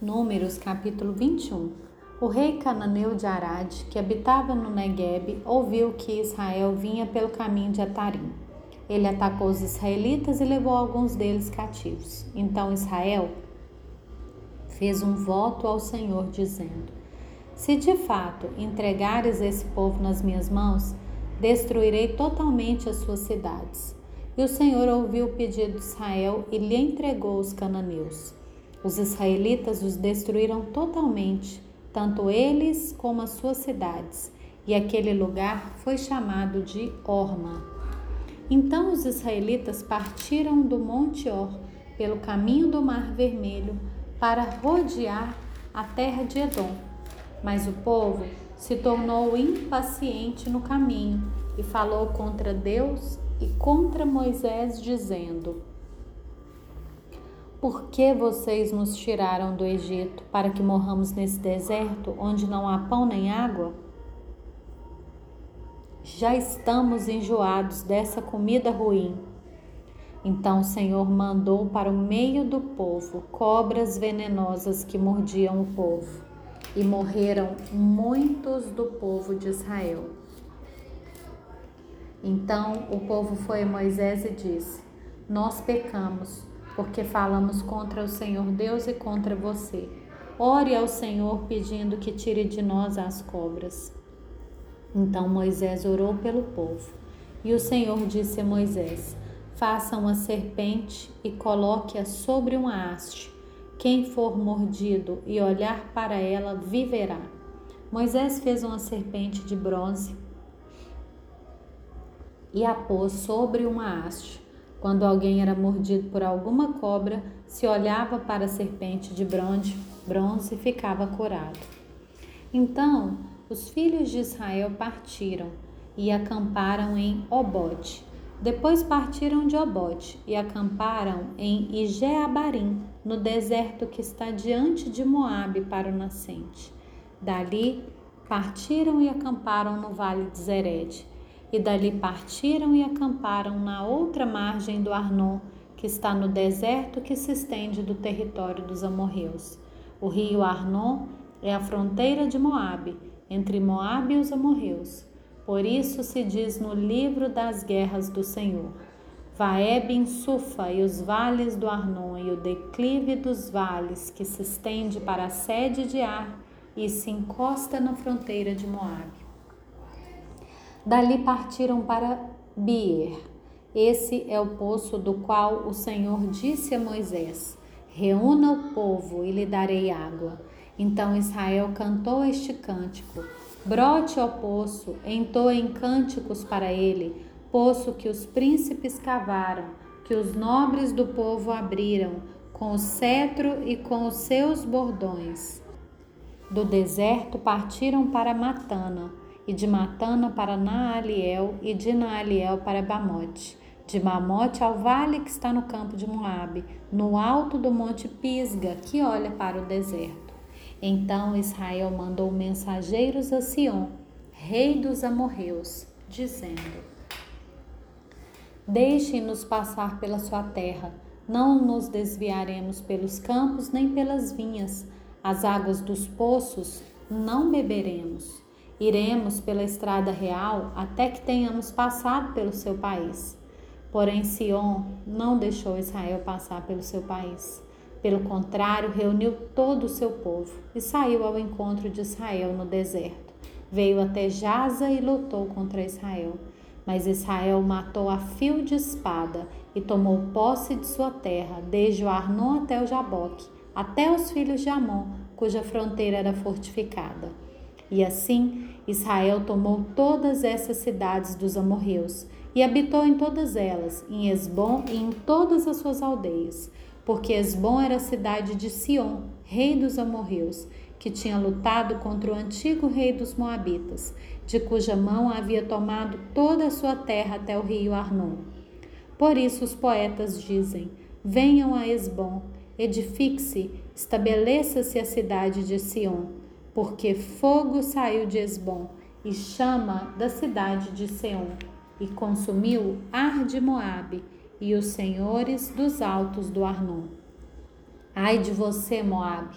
Números capítulo 21 O rei cananeu de Arad, que habitava no Negueb, ouviu que Israel vinha pelo caminho de Atarim. Ele atacou os israelitas e levou alguns deles cativos. Então Israel fez um voto ao Senhor, dizendo: Se de fato entregares esse povo nas minhas mãos, destruirei totalmente as suas cidades. E o Senhor ouviu o pedido de Israel e lhe entregou os cananeus. Os israelitas os destruíram totalmente, tanto eles como as suas cidades, e aquele lugar foi chamado de Orma. Então os israelitas partiram do Monte Or pelo caminho do Mar Vermelho para rodear a terra de Edom. Mas o povo se tornou impaciente no caminho e falou contra Deus e contra Moisés, dizendo: por que vocês nos tiraram do Egito para que morramos nesse deserto onde não há pão nem água? Já estamos enjoados dessa comida ruim. Então o Senhor mandou para o meio do povo cobras venenosas que mordiam o povo, e morreram muitos do povo de Israel. Então o povo foi a Moisés e disse: Nós pecamos porque falamos contra o Senhor Deus e contra você. Ore ao Senhor pedindo que tire de nós as cobras. Então Moisés orou pelo povo. E o Senhor disse a Moisés: Faça uma serpente e coloque-a sobre uma haste. Quem for mordido e olhar para ela viverá. Moisés fez uma serpente de bronze e a pôs sobre uma haste. Quando alguém era mordido por alguma cobra, se olhava para a serpente de bronze, bronze ficava curado. Então os filhos de Israel partiram e acamparam em Obote. Depois partiram de Obote e acamparam em Ijeabarim, no deserto que está diante de Moabe para o nascente. Dali partiram e acamparam no vale de Zered e dali partiram e acamparam na outra margem do Arnon, que está no deserto que se estende do território dos amorreus. O rio Arnon é a fronteira de Moabe, entre Moabe e os amorreus. Por isso se diz no livro das guerras do Senhor: Vaeb em Sufa e os vales do Arnon e o declive dos vales que se estende para a sede de Ar e se encosta na fronteira de Moabe. Dali partiram para Bier. Esse é o poço do qual o Senhor disse a Moisés: Reúna o povo e lhe darei água. Então Israel cantou este cântico: Brote ao poço, entoem cânticos para ele, poço que os príncipes cavaram, que os nobres do povo abriram, com o cetro e com os seus bordões. Do deserto partiram para Matana e de Matana para Naaliel, e de Naaliel para Bamote, de Bamote ao vale que está no campo de Moabe, no alto do monte Pisga, que olha para o deserto. Então Israel mandou mensageiros a Sion, rei dos amorreus, dizendo: Deixem-nos passar pela sua terra, não nos desviaremos pelos campos nem pelas vinhas, as águas dos poços não beberemos. Iremos pela estrada real até que tenhamos passado pelo seu país. Porém, Sion não deixou Israel passar pelo seu país. Pelo contrário, reuniu todo o seu povo e saiu ao encontro de Israel no deserto. Veio até Jaza e lutou contra Israel. Mas Israel matou a fio de espada e tomou posse de sua terra, desde o Arnon até o Jaboque, até os filhos de Amon, cuja fronteira era fortificada. E assim Israel tomou todas essas cidades dos amorreus e habitou em todas elas, em Esbom e em todas as suas aldeias, porque Esbom era a cidade de Sion, rei dos amorreus, que tinha lutado contra o antigo rei dos moabitas, de cuja mão havia tomado toda a sua terra até o rio Arnon. Por isso os poetas dizem: Venham a Esbom, edifique-se, estabeleça-se a cidade de Sion porque fogo saiu de Esbom e chama da cidade de Seom, e consumiu Ar de Moabe e os senhores dos altos do Arnon. Ai de você, Moabe,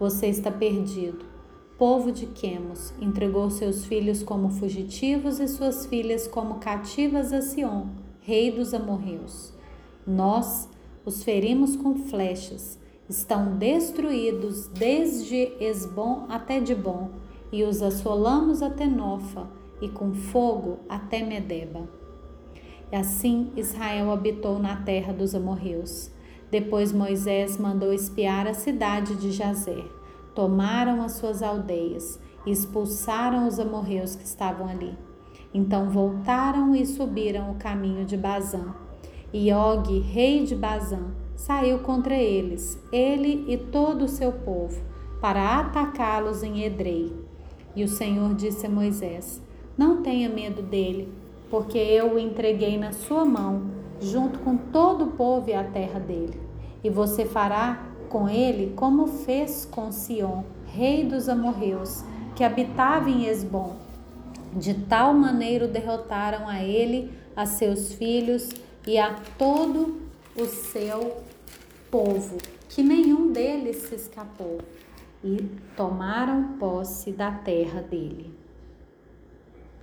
você está perdido. Povo de Quemos entregou seus filhos como fugitivos e suas filhas como cativas a Sion, rei dos amorreus. Nós os ferimos com flechas, estão destruídos desde Esbom até Dibom, e os assolamos até Nofa, e com fogo até Medeba. E assim Israel habitou na terra dos amorreus. Depois Moisés mandou espiar a cidade de Jazer. Tomaram as suas aldeias e expulsaram os amorreus que estavam ali. Então voltaram e subiram o caminho de Bazã. E Og, rei de Bazã, saiu contra eles, ele e todo o seu povo, para atacá-los em Edrei. E o Senhor disse a Moisés: não tenha medo dele, porque eu o entreguei na sua mão, junto com todo o povo e a terra dele. E você fará com ele como fez com Sion, rei dos amorreus, que habitava em Esbom. De tal maneira derrotaram a ele, a seus filhos e a todo o seu povo, que nenhum deles se escapou, e tomaram posse da terra dele.